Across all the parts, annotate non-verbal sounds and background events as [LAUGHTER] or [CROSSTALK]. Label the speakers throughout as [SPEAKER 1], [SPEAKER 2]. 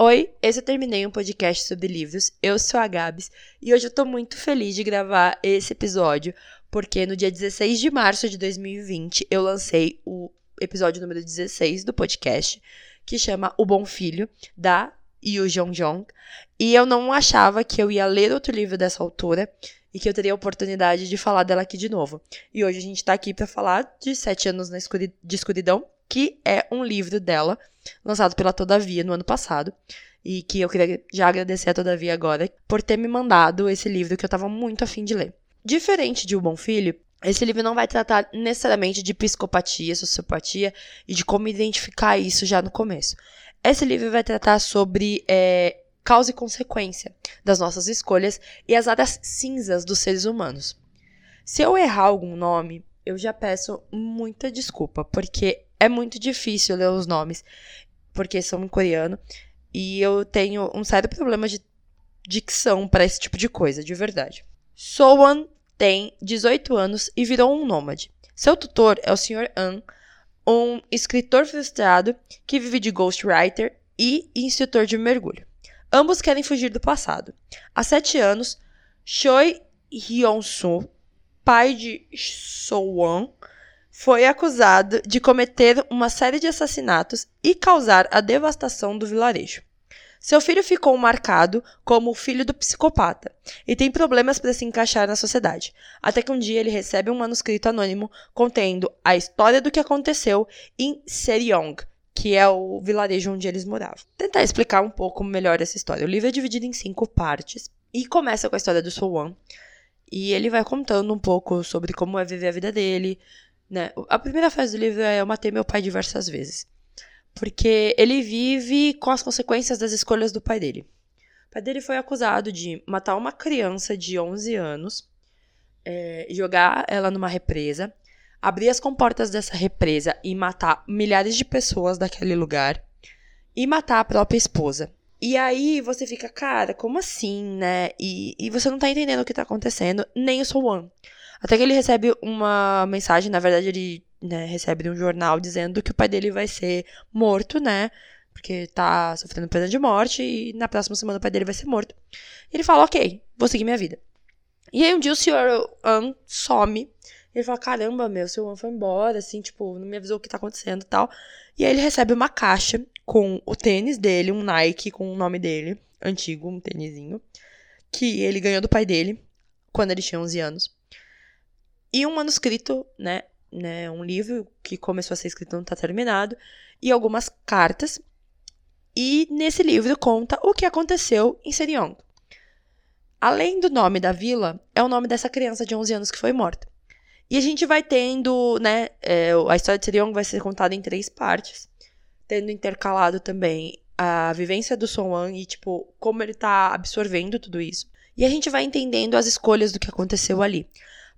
[SPEAKER 1] Oi, esse eu terminei um podcast sobre livros. Eu sou a Gabs e hoje eu tô muito feliz de gravar esse episódio, porque no dia 16 de março de 2020 eu lancei o episódio número 16 do podcast, que chama O Bom Filho, da Yu Jong Jong, e eu não achava que eu ia ler outro livro dessa autora e que eu teria a oportunidade de falar dela aqui de novo. E hoje a gente tá aqui para falar de Sete Anos na Escuri de Escuridão, que é um livro dela, lançado pela Todavia no ano passado. E que eu queria já agradecer a Todavia agora por ter me mandado esse livro que eu tava muito afim de ler. Diferente de O Bom Filho, esse livro não vai tratar necessariamente de psicopatia, sociopatia e de como identificar isso já no começo. Esse livro vai tratar sobre é, causa e consequência das nossas escolhas e as áreas cinzas dos seres humanos. Se eu errar algum nome, eu já peço muita desculpa, porque é muito difícil ler os nomes, porque são em coreano. E eu tenho um sério problema de dicção para esse tipo de coisa, de verdade. Soan tem 18 anos e virou um nômade. Seu tutor é o Sr. An, um escritor frustrado que vive de ghostwriter e instrutor de mergulho. Ambos querem fugir do passado. Há sete anos, Choi Hyun-soo, pai de Soan, foi acusado de cometer uma série de assassinatos e causar a devastação do vilarejo. Seu filho ficou marcado como o filho do psicopata e tem problemas para se encaixar na sociedade, até que um dia ele recebe um manuscrito anônimo contendo a história do que aconteceu em Seryong, que é o vilarejo onde eles moravam. Tentar explicar um pouco melhor essa história. O livro é dividido em cinco partes e começa com a história do Sowan. E ele vai contando um pouco sobre como é viver a vida dele, né? A primeira fase do livro é Eu matei meu pai diversas vezes. Porque ele vive com as consequências das escolhas do pai dele. O pai dele foi acusado de matar uma criança de 11 anos, é, jogar ela numa represa, abrir as comportas dessa represa e matar milhares de pessoas daquele lugar e matar a própria esposa. E aí você fica, cara, como assim, né? E, e você não tá entendendo o que tá acontecendo, nem o Sowan. Até que ele recebe uma mensagem, na verdade, ele né, recebe de um jornal dizendo que o pai dele vai ser morto, né? Porque tá sofrendo pena de morte e na próxima semana o pai dele vai ser morto. E ele fala, ok, vou seguir minha vida. E aí um dia o senhor An some. Ele fala, caramba, meu, o senhor An foi embora, assim, tipo, não me avisou o que tá acontecendo e tal. E aí ele recebe uma caixa com o tênis dele, um Nike com o nome dele, antigo, um tênisinho, que ele ganhou do pai dele quando ele tinha 11 anos. E um manuscrito, né, né, um livro que começou a ser escrito não está terminado, e algumas cartas. E nesse livro conta o que aconteceu em Seriong. Além do nome da vila, é o nome dessa criança de 11 anos que foi morta. E a gente vai tendo, né, é, a história de Seriong vai ser contada em três partes, tendo intercalado também a vivência do Son e, tipo, como ele tá absorvendo tudo isso. E a gente vai entendendo as escolhas do que aconteceu ali.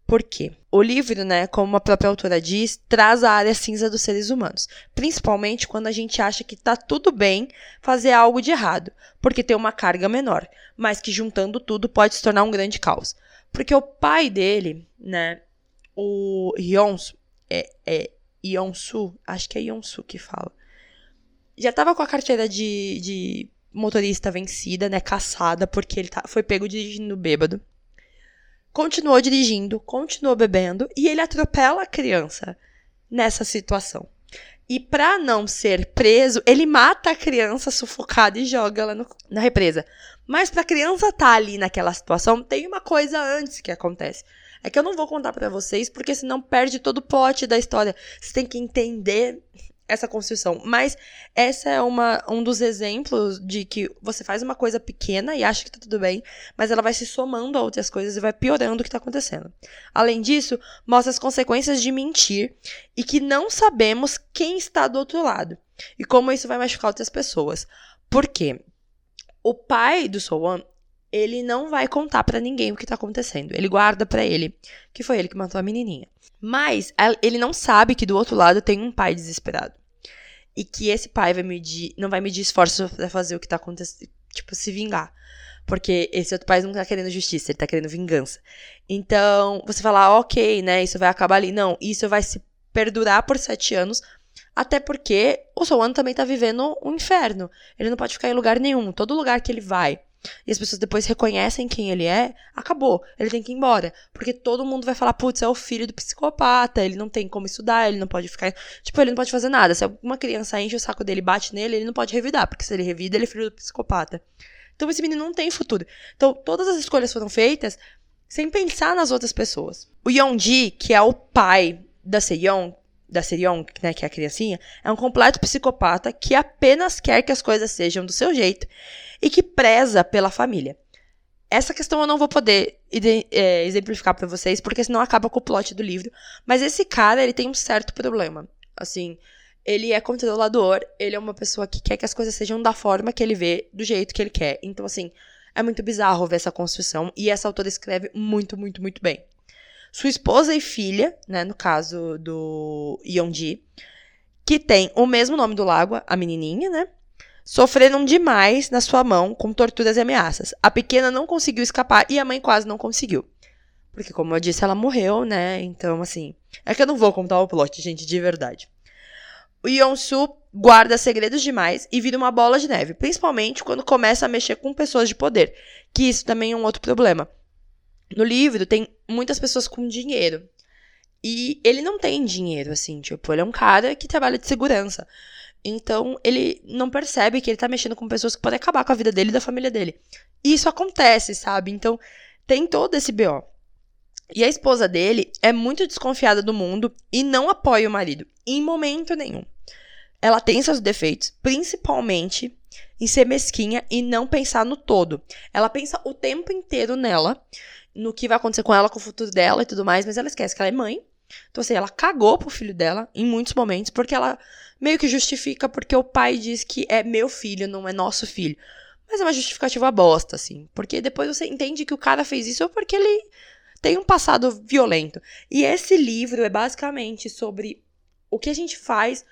[SPEAKER 1] Por quê? O livro, né, como a própria autora diz, traz a área cinza dos seres humanos, principalmente quando a gente acha que tá tudo bem fazer algo de errado, porque tem uma carga menor, mas que juntando tudo pode se tornar um grande caos. Porque o pai dele, né, o Yonsu, é, é Yonsu, acho que é Yonsu que fala, já tava com a carteira de, de motorista vencida, né, caçada, porque ele tá, foi pego dirigindo bêbado continuou dirigindo, continuou bebendo e ele atropela a criança nessa situação. E para não ser preso, ele mata a criança sufocada e joga ela no, na represa. Mas para a criança estar tá ali naquela situação, tem uma coisa antes que acontece. É que eu não vou contar para vocês, porque senão perde todo o plot da história. Você tem que entender essa construção. Mas essa é uma, um dos exemplos de que você faz uma coisa pequena e acha que tá tudo bem, mas ela vai se somando a outras coisas e vai piorando o que tá acontecendo. Além disso, mostra as consequências de mentir e que não sabemos quem está do outro lado e como isso vai machucar outras pessoas. Por quê? O pai do Sowan, ele não vai contar para ninguém o que tá acontecendo. Ele guarda para ele, que foi ele que matou a menininha. Mas ele não sabe que do outro lado tem um pai desesperado e que esse pai vai medir, não vai medir esforços para fazer o que tá acontecendo, tipo, se vingar. Porque esse outro pai não tá querendo justiça, ele tá querendo vingança. Então, você fala, ok, né, isso vai acabar ali. Não, isso vai se perdurar por sete anos Até porque o Soan também tá vivendo um inferno. Ele não pode ficar em lugar nenhum. Todo lugar que ele vai e as pessoas depois reconhecem quem ele é, acabou. Ele tem que ir embora. Porque todo mundo vai falar, putz, é o filho do psicopata, ele não tem como estudar, ele não pode ficar. Tipo, ele não pode fazer nada. Se alguma criança enche o saco dele bate nele, ele não pode revidar, porque se ele revida, ele é filho do psicopata. Então esse menino não tem futuro. Então, todas as escolhas foram feitas sem pensar nas outras pessoas. O Yonji, que é o pai da Seyong, da Sirion, né, que é a criancinha, é um completo psicopata que apenas quer que as coisas sejam do seu jeito e que preza pela família. Essa questão eu não vou poder é, exemplificar para vocês, porque senão acaba com o plot do livro. Mas esse cara, ele tem um certo problema. Assim, ele é controlador, ele é uma pessoa que quer que as coisas sejam da forma que ele vê, do jeito que ele quer. Então, assim, é muito bizarro ver essa construção. E essa autora escreve muito, muito, muito bem. Sua esposa e filha, né, no caso do Yonji, que tem o mesmo nome do lago, a menininha, né? Sofreram demais na sua mão com torturas e ameaças. A pequena não conseguiu escapar e a mãe quase não conseguiu. Porque, como eu disse, ela morreu, né? Então, assim. É que eu não vou contar o plot, gente, de verdade. O Yonsu guarda segredos demais e vira uma bola de neve, principalmente quando começa a mexer com pessoas de poder, que isso também é um outro problema. No livro tem muitas pessoas com dinheiro. E ele não tem dinheiro, assim, tipo, ele é um cara que trabalha de segurança. Então, ele não percebe que ele tá mexendo com pessoas que podem acabar com a vida dele e da família dele. E isso acontece, sabe? Então, tem todo esse BO. E a esposa dele é muito desconfiada do mundo e não apoia o marido, em momento nenhum. Ela tem seus defeitos, principalmente em ser mesquinha e não pensar no todo. Ela pensa o tempo inteiro nela no que vai acontecer com ela, com o futuro dela e tudo mais, mas ela esquece que ela é mãe. Então, assim, ela cagou pro filho dela em muitos momentos, porque ela meio que justifica porque o pai diz que é meu filho, não é nosso filho. Mas é uma justificativa bosta, assim. Porque depois você entende que o cara fez isso porque ele tem um passado violento. E esse livro é basicamente sobre o que a gente faz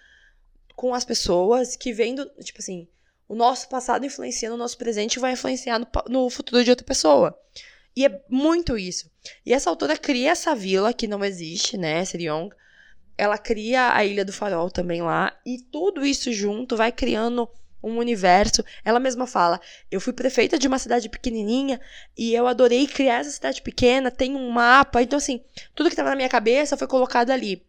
[SPEAKER 1] com as pessoas que vendo, tipo assim, o nosso passado influencia no nosso presente vai influenciar no, no futuro de outra pessoa. E é muito isso. E essa autora cria essa vila que não existe, né, Siriong. Ela cria a Ilha do Farol também lá. E tudo isso junto vai criando um universo. Ela mesma fala: Eu fui prefeita de uma cidade pequenininha e eu adorei criar essa cidade pequena. Tem um mapa. Então, assim, tudo que estava na minha cabeça foi colocado ali.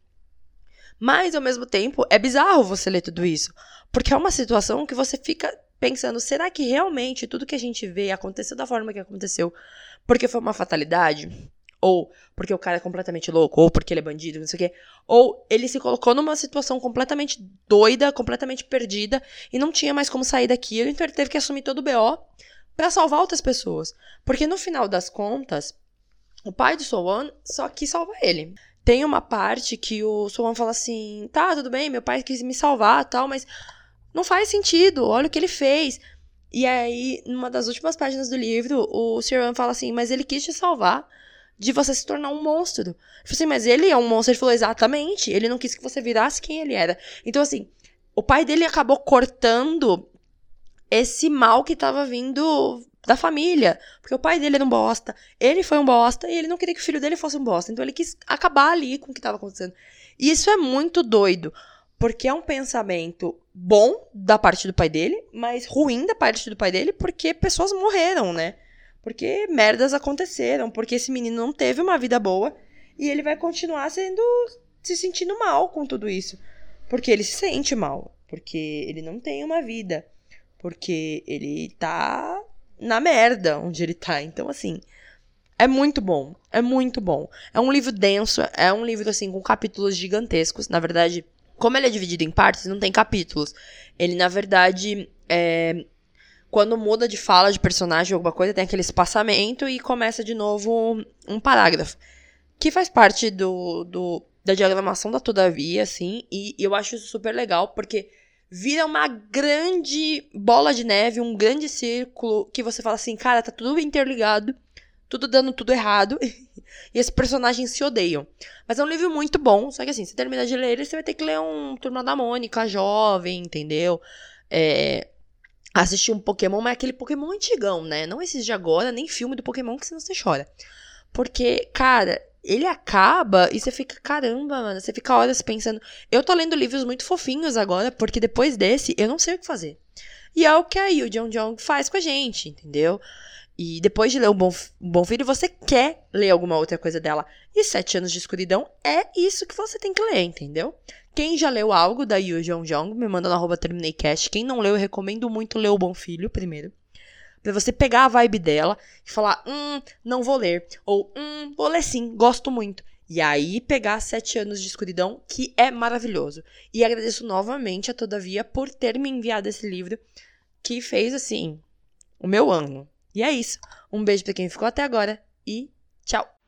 [SPEAKER 1] Mas, ao mesmo tempo, é bizarro você ler tudo isso. Porque é uma situação que você fica pensando: será que realmente tudo que a gente vê aconteceu da forma que aconteceu? Porque foi uma fatalidade, ou porque o cara é completamente louco, ou porque ele é bandido, não sei o quê, ou ele se colocou numa situação completamente doida, completamente perdida, e não tinha mais como sair daquilo, então ele teve que assumir todo o BO para salvar outras pessoas. Porque no final das contas, o pai do Sowan só quis salvar ele. Tem uma parte que o Sowan fala assim: tá, tudo bem, meu pai quis me salvar tal, mas não faz sentido, olha o que ele fez. E aí, numa das últimas páginas do livro, o Sir fala assim: Mas ele quis te salvar de você se tornar um monstro. Eu falei assim: Mas ele é um monstro. Ele falou: Exatamente. Ele não quis que você virasse quem ele era. Então, assim, o pai dele acabou cortando esse mal que tava vindo da família. Porque o pai dele era um bosta, ele foi um bosta e ele não queria que o filho dele fosse um bosta. Então ele quis acabar ali com o que tava acontecendo. E isso é muito doido. Porque é um pensamento bom da parte do pai dele, mas ruim da parte do pai dele, porque pessoas morreram, né? Porque merdas aconteceram, porque esse menino não teve uma vida boa e ele vai continuar sendo se sentindo mal com tudo isso. Porque ele se sente mal, porque ele não tem uma vida, porque ele tá na merda onde ele tá. Então assim, é muito bom, é muito bom. É um livro denso, é um livro assim com capítulos gigantescos, na verdade, como ele é dividido em partes, não tem capítulos. Ele, na verdade, é, quando muda de fala de personagem ou alguma coisa, tem aquele espaçamento e começa de novo um parágrafo. Que faz parte do, do da diagramação da Todavia, assim, e, e eu acho isso super legal, porque vira uma grande bola de neve, um grande círculo, que você fala assim, cara, tá tudo interligado, tudo dando tudo errado. [LAUGHS] e esses personagens se odeiam. Mas é um livro muito bom, só que assim, você termina de ler ele, você vai ter que ler um Turma da Mônica jovem, entendeu? É, assistir um Pokémon, mas aquele Pokémon antigão, né? Não esses de agora, nem filme do Pokémon, que senão você chora. Porque, cara, ele acaba e você fica, caramba, mano, você fica horas pensando. Eu tô lendo livros muito fofinhos agora, porque depois desse eu não sei o que fazer. E é o que aí o John Jong faz com a gente, entendeu? E depois de ler um bom, bom Filho, você quer ler alguma outra coisa dela. E Sete Anos de Escuridão é isso que você tem que ler, entendeu? Quem já leu algo da Yu Jong Jong, me manda no arroba TermineiCast. Quem não leu, eu recomendo muito ler O Bom Filho primeiro. Pra você pegar a vibe dela e falar, hum, não vou ler. Ou, hum, vou ler sim, gosto muito. E aí pegar Sete Anos de Escuridão, que é maravilhoso. E agradeço novamente a Todavia por ter me enviado esse livro, que fez, assim, o meu ano. E é isso. Um beijo para quem ficou até agora e tchau!